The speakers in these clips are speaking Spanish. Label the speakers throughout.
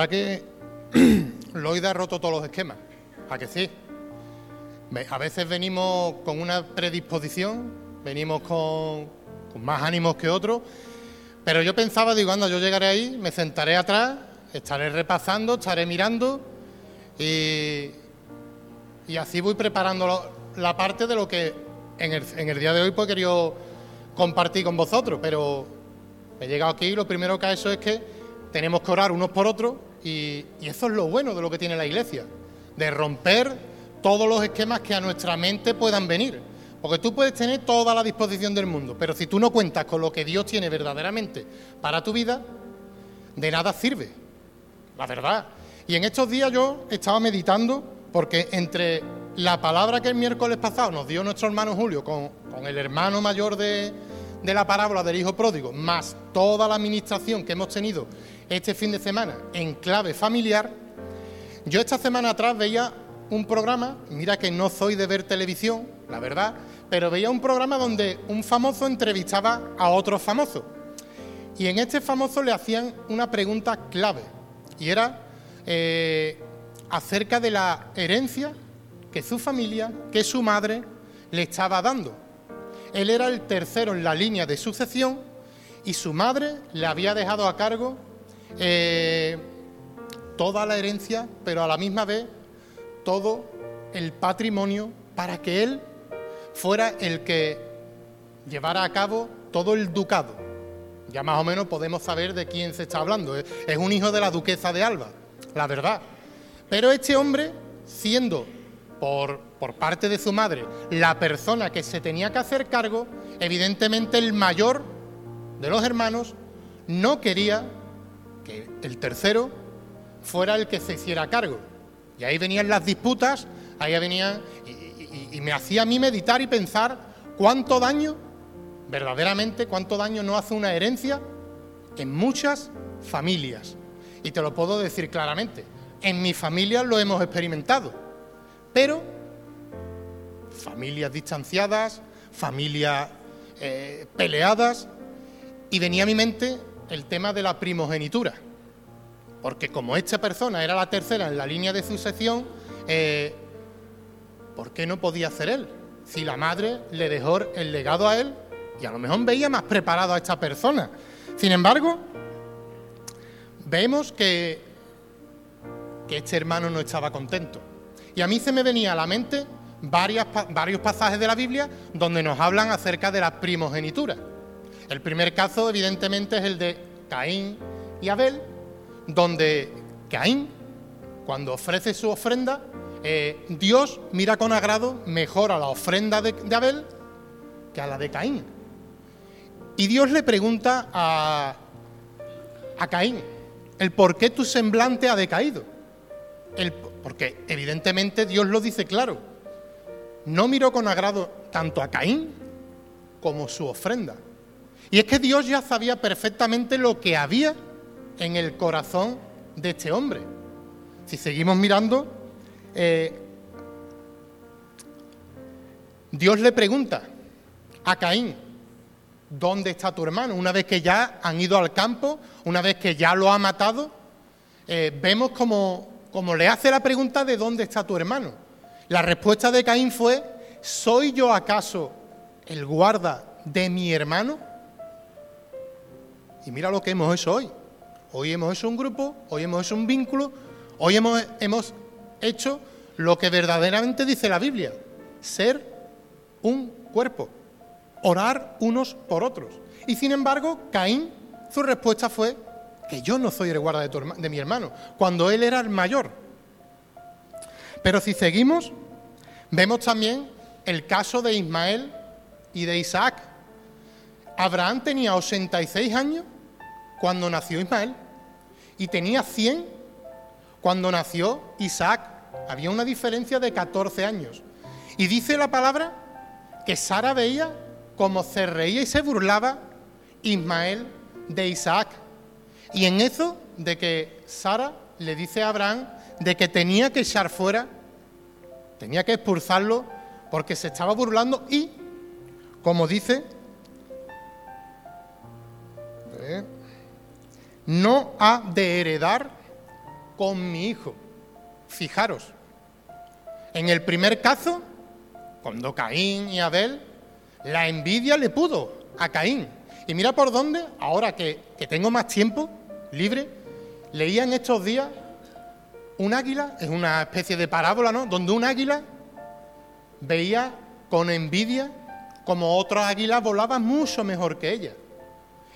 Speaker 1: verdad que Loida ha roto todos los esquemas. ¿A que sí? A veces venimos con una predisposición, venimos con, más ánimos que otros, pero yo pensaba, digo, anda, yo llegaré ahí, me sentaré atrás, estaré repasando, estaré mirando y, así voy preparando la parte de lo que en el, en el día de hoy pues he querido compartir con vosotros, pero he llegado aquí y lo primero que ha hecho es que tenemos que orar unos por otros y, eso es lo bueno de lo que tiene la iglesia, de romper todos los esquemas que a nuestra mente puedan venir. Porque tú puedes tener toda la disposición del mundo, pero si tú no cuentas con lo que Dios tiene verdaderamente para tu vida, de nada sirve. La verdad. Y en estos días yo estaba meditando, porque entre la palabra que el miércoles pasado nos dio nuestro hermano Julio con, el hermano mayor de, de la parábola del hijo pródigo, más toda la administración que hemos tenido este fin de semana en clave familiar, yo esta semana atrás veía un programa, mira que no soy de ver televisión, la verdad, pero veía un programa donde un famoso entrevistaba a otro famoso. Y en este famoso le hacían una pregunta clave, y era eh, acerca de la herencia que su familia, que su madre le estaba dando. Él era el tercero en la línea de sucesión y su madre le había dejado a cargo eh, toda la herencia, pero a la misma vez todo el patrimonio para que él fuera el que llevara a cabo todo el ducado. Ya más o menos podemos saber de quién se está hablando. Es un hijo de la duquesa de Alba, la verdad. Pero este hombre, siendo por, por parte de su madre la persona que se tenía que hacer cargo, evidentemente el mayor de los hermanos no quería que el tercero fuera el que se hiciera cargo. Y ahí venían las disputas, ahí venían, y, me hacía a mí meditar y pensar cuánto daño, verdaderamente, cuánto daño no hace una herencia en muchas familias. Y te lo puedo decir claramente, en mi familia lo hemos experimentado, pero familias distanciadas, familias eh, peleadas, y venía a mi mente el tema de la primogenitura. Porque como esta persona era la tercera en la línea de sucesión, eh, ¿por qué no podía hacer él? Si la madre le dejó el legado a él y a lo mejor veía más preparado a esta persona. Sin embargo, vemos que, que este hermano no estaba contento. Y a mí se me venía a la mente varios pasajes de la Biblia donde nos hablan acerca de la primogenitura. El primer caso, evidentemente, es el de Caín y Abel, donde Caín, cuando ofrece su ofrenda, eh, Dios mira con agrado mejor a la ofrenda de, Abel que a la de Caín. Y Dios le pregunta a, a Caín, el por qué tu semblante ha decaído. El, porque evidentemente Dios lo dice claro. No miró con agrado tanto a Caín como su ofrenda. Y es que Dios ya sabía perfectamente lo que había en el corazón de este hombre. Si seguimos mirando, eh, Dios le pregunta a Caín, ¿dónde está tu hermano? Una vez que ya han ido al campo, una vez que ya lo ha matado, eh, vemos como, como le hace la pregunta de dónde está tu hermano. La respuesta de Caín fue, ¿soy yo acaso el guarda de mi hermano? Y mira lo que hemos hecho hoy. Hoy hemos hecho un grupo, hoy hemos hecho un vínculo, hoy hemos, hecho lo que verdaderamente dice la Biblia, ser un cuerpo, orar unos por otros. Y sin embargo, Caín, su respuesta fue que yo no soy el guarda de mi hermano, cuando él era el mayor. Pero si seguimos, vemos también el caso de Ismael y de Isaac. Abraham tenía 86 años cuando nació Ismael y tenía 100 cuando nació Isaac. Había una diferencia de 14 años. Y dice la palabra que Sara veía como se reía y se burlaba Ismael de Isaac. Y en eso de que Sara le dice a Abraham de que tenía que echar fuera, tenía que expulsarlo porque se estaba burlando y, como dice, no ha de heredar con mi hijo. Fijaros, en el primer caso, cuando Caín y Abel, la envidia le pudo a Caín. Y mira por dónde, ahora que, que tengo más tiempo libre, leía en estos días un águila, es una especie de parábola, ¿no? Donde un águila veía con envidia como otros águilas volaban mucho mejor que ella.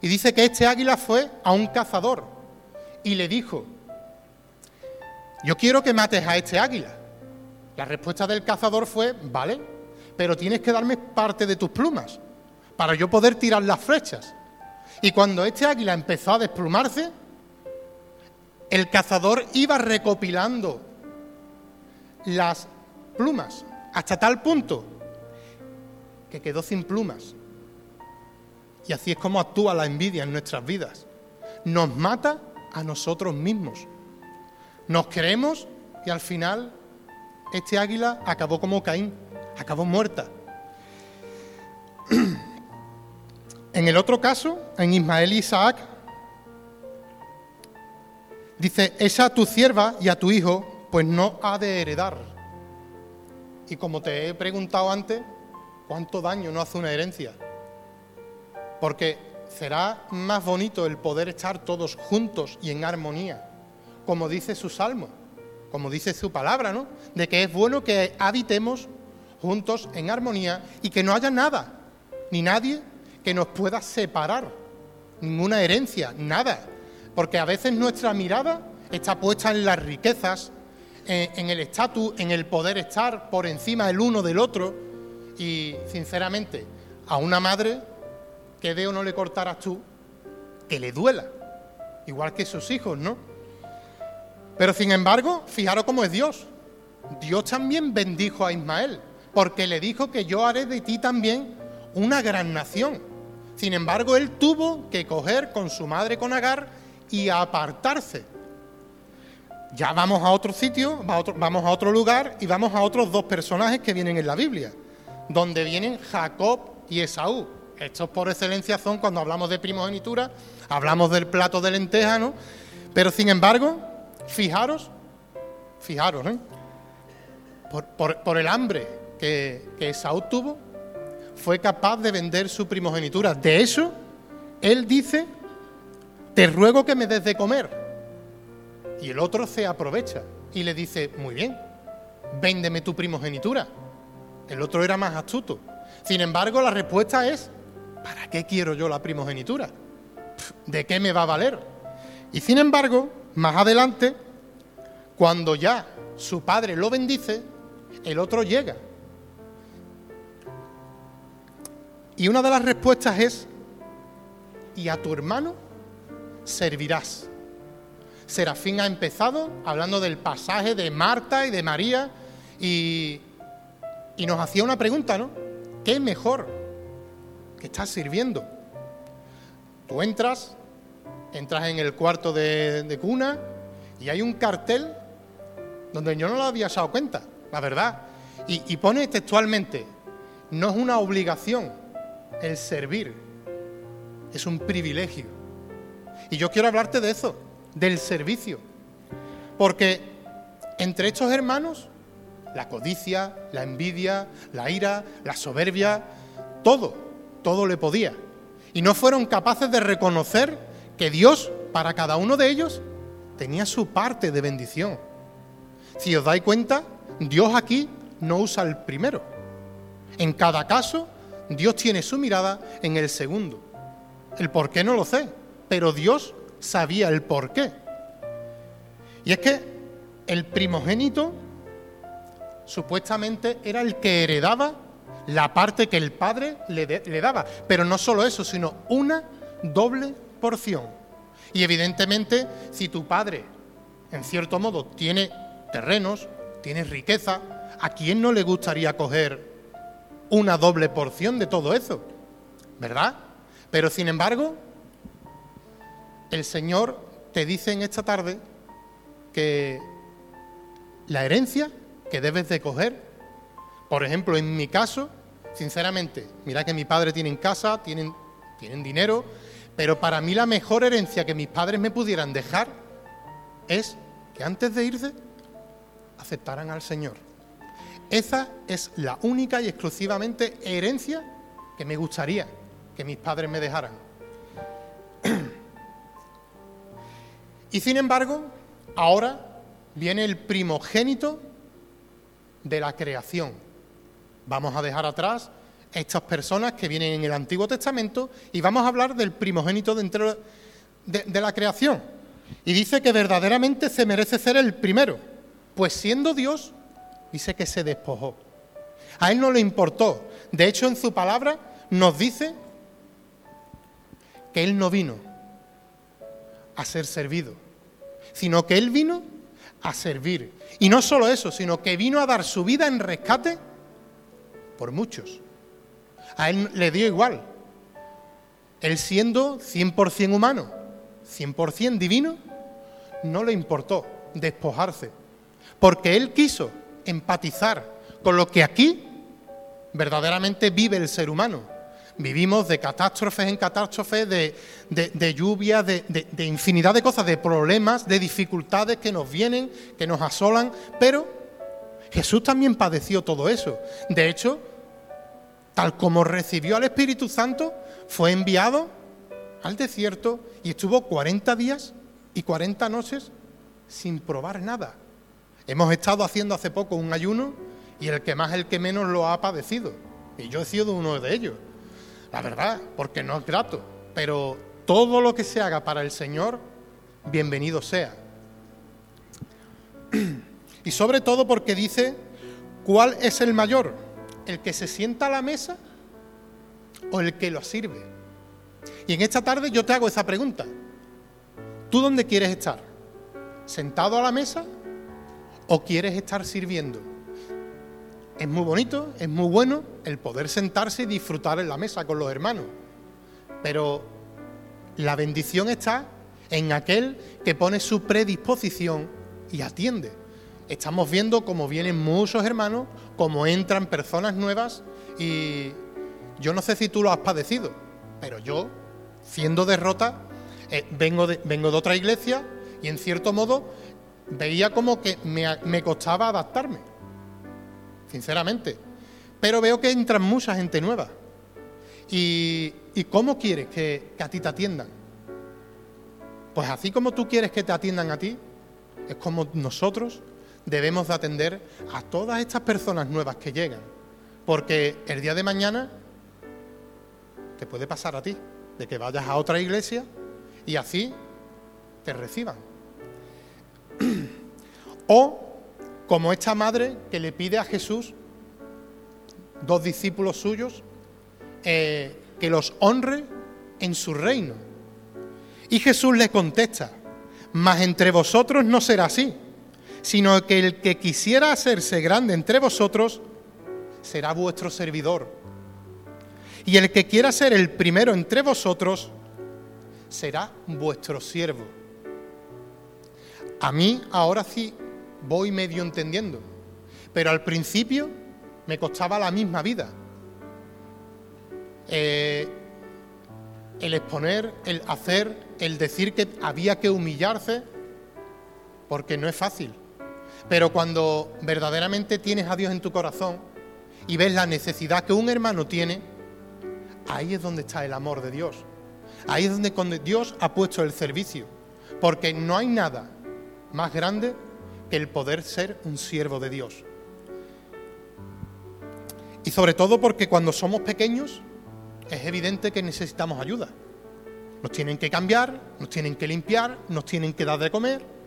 Speaker 1: Y dice que este águila fue a un cazador y le dijo, yo quiero que mates a este águila. La respuesta del cazador fue, vale, pero tienes que darme parte de tus plumas para yo poder tirar las flechas. Y cuando este águila empezó a desplumarse, el cazador iba recopilando las plumas hasta tal punto que quedó sin plumas. Y así es como actúa la envidia en nuestras vidas. Nos mata a nosotros mismos. Nos creemos y al final este águila acabó como Caín, acabó muerta. En el otro caso, en Ismael y Isaac, dice, esa a tu sierva y a tu hijo, pues no ha de heredar. Y como te he preguntado antes, ¿cuánto daño no hace una herencia? Porque será más bonito el poder estar todos juntos y en armonía, como dice su salmo, como dice su palabra, ¿no? De que es bueno que habitemos juntos en armonía y que no haya nada, ni nadie que nos pueda separar, ninguna herencia, nada. Porque a veces nuestra mirada está puesta en las riquezas, en, el estatus, en el poder estar por encima el uno del otro. Y sinceramente, a una madre que de o no le cortaras tú, que le duela, igual que sus hijos, ¿no? Pero sin embargo, fijaros cómo es Dios. Dios también bendijo a Ismael, porque le dijo que yo haré de ti también una gran nación. Sin embargo, él tuvo que coger con su madre con Agar y apartarse. Ya vamos a otro sitio, vamos a otro lugar y vamos a otros dos personajes que vienen en la Biblia, donde vienen Jacob y Esaú. Estos por excelencia son cuando hablamos de primogenitura, hablamos del plato de lenteja, ¿no? Pero sin embargo, fijaros, fijaros, ¿eh? por, el hambre que, que Esaú tuvo, fue capaz de vender su primogenitura. De eso, él dice, te ruego que me des de comer. Y el otro se aprovecha y le dice, muy bien, véndeme tu primogenitura. El otro era más astuto. Sin embargo, la respuesta es, ¿para qué quiero yo la primogenitura? ¿De qué me va a valer? Y sin embargo, más adelante, cuando ya su padre lo bendice, el otro llega. Y una de las respuestas es, y a tu hermano servirás. Serafín ha empezado hablando del pasaje de Marta y de María y, nos hacía una pregunta, ¿no? ¿Qué mejor que estás sirviendo? Tú entras, entras en el cuarto de, cuna y hay un cartel donde yo no lo había dado cuenta, la verdad. Y, y pone textualmente, no es una obligación el servir, es un privilegio. Y yo quiero hablarte de eso, del servicio. Porque entre estos hermanos, la codicia, la envidia, la ira, la soberbia, todo, todo le podía. Y no fueron capaces de reconocer que Dios, para cada uno de ellos, tenía su parte de bendición. Si os dais cuenta, Dios aquí no usa el primero. En cada caso, Dios tiene su mirada en el segundo. El por qué no lo sé, pero Dios sabía el por qué. Y es que el primogénito supuestamente era el que heredaba la parte que el padre le, daba. Pero no solo eso, sino una doble porción. Y evidentemente, si tu padre, en cierto modo, tiene terrenos, tiene riqueza, ¿a quién no le gustaría coger una doble porción de todo eso? ¿Verdad? Pero sin embargo, el Señor te dice en esta tarde que la herencia que debes de coger, por ejemplo, en mi caso, sinceramente, mira que mi padre tiene casa, tienen, tienen dinero, pero para mí la mejor herencia que mis padres me pudieran dejar es que antes de irse aceptaran al Señor. Esa es la única y exclusivamente herencia que me gustaría que mis padres me dejaran. y sin embargo, ahora viene el primogénito de la creación. Vamos a dejar atrás estas personas que vienen en el Antiguo Testamento y vamos a hablar del primogénito dentro de, de la creación. Y dice que verdaderamente se merece ser el primero, pues siendo Dios, dice que se despojó. A él no le importó. De hecho, en su palabra nos dice que él no vino a ser servido, sino que él vino a servir. Y no solo eso, sino que vino a dar su vida en rescate por muchos. A él le dio igual. Él siendo 100% humano, 100% divino, no le importó despojarse, porque él quiso empatizar con lo que aquí verdaderamente vive el ser humano. Vivimos de catástrofes en catástrofes, de, de, lluvia, de, de infinidad de cosas, de problemas, de dificultades que nos vienen, que nos asolan, pero Jesús también padeció todo eso. De hecho, tal como recibió al Espíritu Santo, fue enviado al desierto y estuvo 40 días y 40 noches sin probar nada. Hemos estado haciendo hace poco un ayuno y el que más, el que menos lo ha padecido. Y yo he sido uno de ellos. La verdad, porque no es grato. Pero todo lo que se haga para el Señor, bienvenido sea. Y sobre todo porque dice, ¿cuál es el mayor? ¿El que se sienta a la mesa o el que lo sirve? Y en esta tarde yo te hago esa pregunta. ¿Tú dónde quieres estar? ¿Sentado a la mesa o quieres estar sirviendo? Es muy bonito, es muy bueno el poder sentarse y disfrutar en la mesa con los hermanos, pero la bendición está en aquel que pone su predisposición y atiende. Estamos viendo cómo vienen muchos hermanos, cómo entran personas nuevas y yo no sé si tú lo has padecido, pero yo, siendo derrota, eh, vengo, de, vengo de otra iglesia y en cierto modo veía como que me, me costaba adaptarme sinceramente. Pero veo que entran mucha gente nueva. ¿Y, cómo quieres que, a ti te atiendan? Pues así como tú quieres que te atiendan a ti, es como nosotros debemos de atender a todas estas personas nuevas que llegan. Porque el día de mañana te puede pasar a ti, de que vayas a otra iglesia y así te reciban. o como esta madre que le pide a Jesús, dos discípulos suyos, eh, que los honre en su reino. Y Jesús le contesta, mas entre vosotros no será así, sino que el que quisiera hacerse grande entre vosotros será vuestro servidor. Y el que quiera ser el primero entre vosotros será vuestro siervo. A mí ahora sí voy medio entendiendo. Pero al principio me costaba la misma vida. Eh, el exponer, el hacer, el decir que había que humillarse, porque no es fácil. Pero cuando verdaderamente tienes a Dios en tu corazón y ves la necesidad que un hermano tiene, ahí es donde está el amor de Dios. Ahí es donde Dios ha puesto el servicio. Porque no hay nada más grande el poder ser un siervo de Dios. Y sobre todo porque cuando somos pequeños es evidente que necesitamos ayuda. Nos tienen que cambiar, nos tienen que limpiar, nos tienen que dar de comer.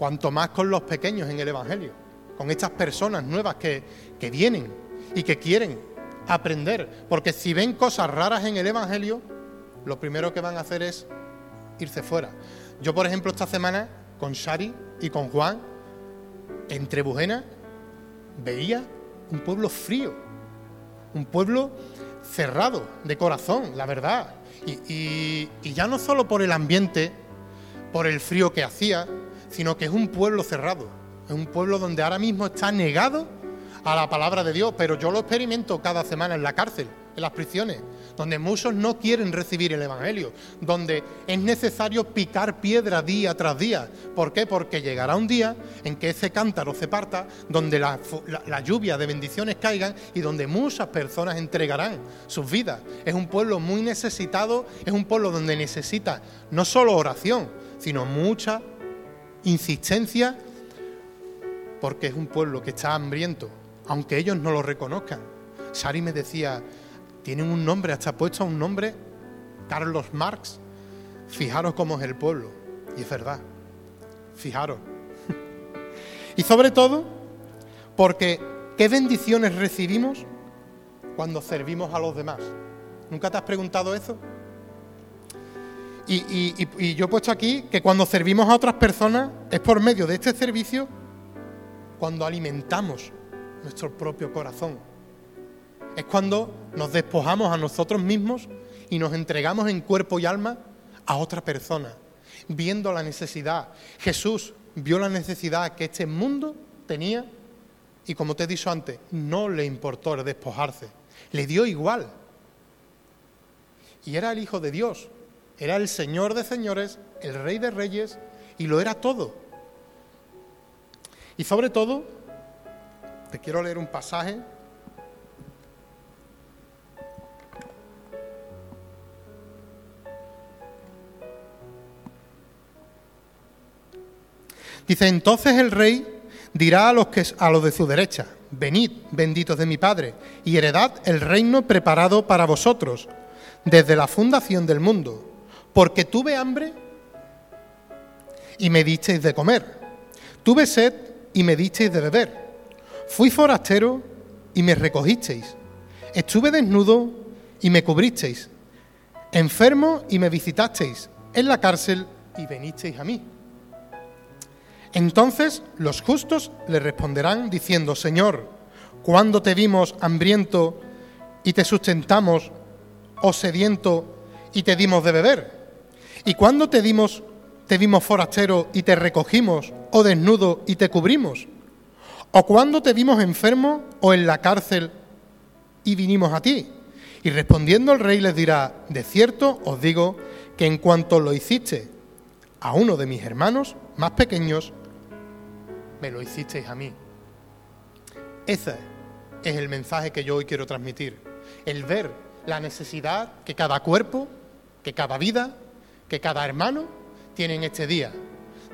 Speaker 1: Cuanto más con los pequeños en el Evangelio, con estas personas nuevas que, que vienen y que quieren aprender. Porque si ven cosas raras en el Evangelio, lo primero que van a hacer es irse fuera. Yo, por ejemplo, esta semana con Shari y con Juan, entre Bujena, veía un pueblo frío, un pueblo cerrado de corazón, la verdad. Y, ya no solo por el ambiente, por el frío que hacía, sino que es un pueblo cerrado, es un pueblo donde ahora mismo está negado a la palabra de Dios, pero yo lo experimento cada semana en la cárcel, en las prisiones, donde muchos no quieren recibir el Evangelio, donde es necesario picar piedra día tras día. ¿Por qué? Porque llegará un día en que ese cántaro se parta, donde la, lluvia de bendiciones caigan y donde muchas personas entregarán sus vidas. Es un pueblo muy necesitado, es un pueblo donde necesita no solo oración, sino mucha insistencia, porque es un pueblo que está hambriento, aunque ellos no lo reconozcan. Sari me decía, tienen un nombre, hasta puesto un nombre, Carlos Marx. Fijaros cómo es el pueblo. Y es verdad. Fijaros. y sobre todo, porque qué bendiciones recibimos cuando servimos a los demás. ¿Nunca te has preguntado eso? Y, yo he puesto aquí que cuando servimos a otras personas es por medio de este servicio cuando alimentamos nuestro propio corazón es cuando nos despojamos a nosotros mismos y nos entregamos en cuerpo y alma a otra persona, viendo la necesidad. Jesús vio la necesidad que este mundo tenía y como te he dicho antes, no le importó despojarse, le dio igual. Y era el Hijo de Dios, era el Señor de señores, el Rey de reyes y lo era todo. Y sobre todo, te quiero leer un pasaje Dice, entonces el rey dirá a los, que, a los de su derecha, venid, benditos de mi Padre, y heredad el reino preparado para vosotros desde la fundación del mundo, porque tuve hambre y me disteis de comer, tuve sed y me disteis de beber, fui forastero y me recogisteis, estuve desnudo y me cubristeis, enfermo y me visitasteis, en la cárcel y venisteis a mí. Entonces los justos le responderán diciendo, Señor, ¿cuándo te vimos hambriento y te sustentamos, o sediento y te dimos de beber? ¿Y cuándo te dimos, te vimos forastero y te recogimos, o desnudo y te cubrimos? ¿O cuándo te vimos enfermo o en la cárcel y vinimos a ti? Y respondiendo el rey les dirá, de cierto os digo que en cuanto lo hiciste a uno de mis hermanos más pequeños, me lo hicisteis a mí. Ese es el mensaje que yo hoy quiero transmitir. El ver la necesidad que cada cuerpo, que cada vida, que cada hermano tiene en este día.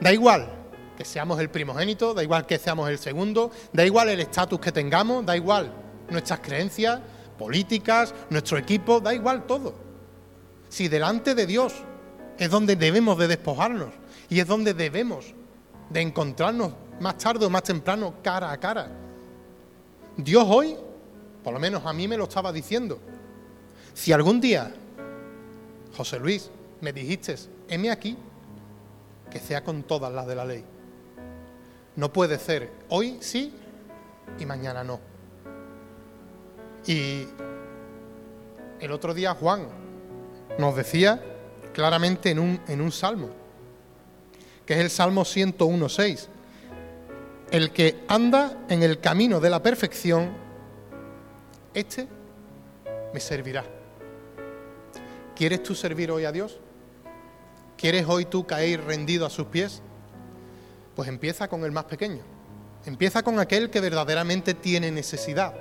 Speaker 1: Da igual que seamos el primogénito, da igual que seamos el segundo, da igual el estatus que tengamos, da igual nuestras creencias políticas, nuestro equipo, da igual todo. Si delante de Dios es donde debemos de despojarnos y es donde debemos de encontrarnos más tarde o más temprano, cara a cara. Dios hoy, por lo menos a mí me lo estaba diciendo. Si algún día, José Luis, me dijiste, heme aquí, que sea con todas las de la ley. No puede ser hoy sí y mañana no. Y el otro día Juan nos decía claramente en un, en un salmo, que es el Salmo 101.6, el que anda en el camino de la perfección, este me servirá. ¿Quieres tú servir hoy a Dios? ¿Quieres hoy tú caer rendido a sus pies? Pues empieza con el más pequeño. Empieza con aquel que verdaderamente tiene necesidad.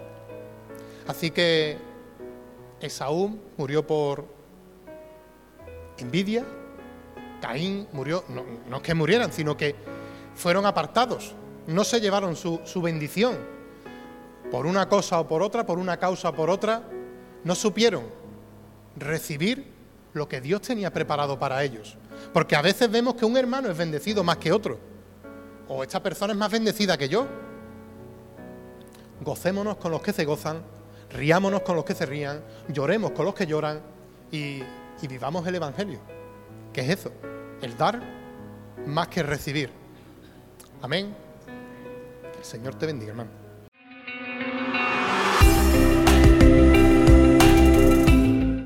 Speaker 1: Así que Esaú murió por envidia, Caín murió, no, no es que murieran, sino que fueron apartados no se llevaron su, bendición. Por una cosa o por otra, por una causa o por otra, no supieron recibir lo que Dios tenía preparado para ellos. Porque a veces vemos que un hermano es bendecido más que otro. O esta persona es más bendecida que yo. Gocémonos con los que se gozan, riámonos con los que se rían, lloremos con los que lloran y, vivamos el Evangelio. ¿Qué es eso? El dar más que recibir. Amén. Señor te bendiga, hermano.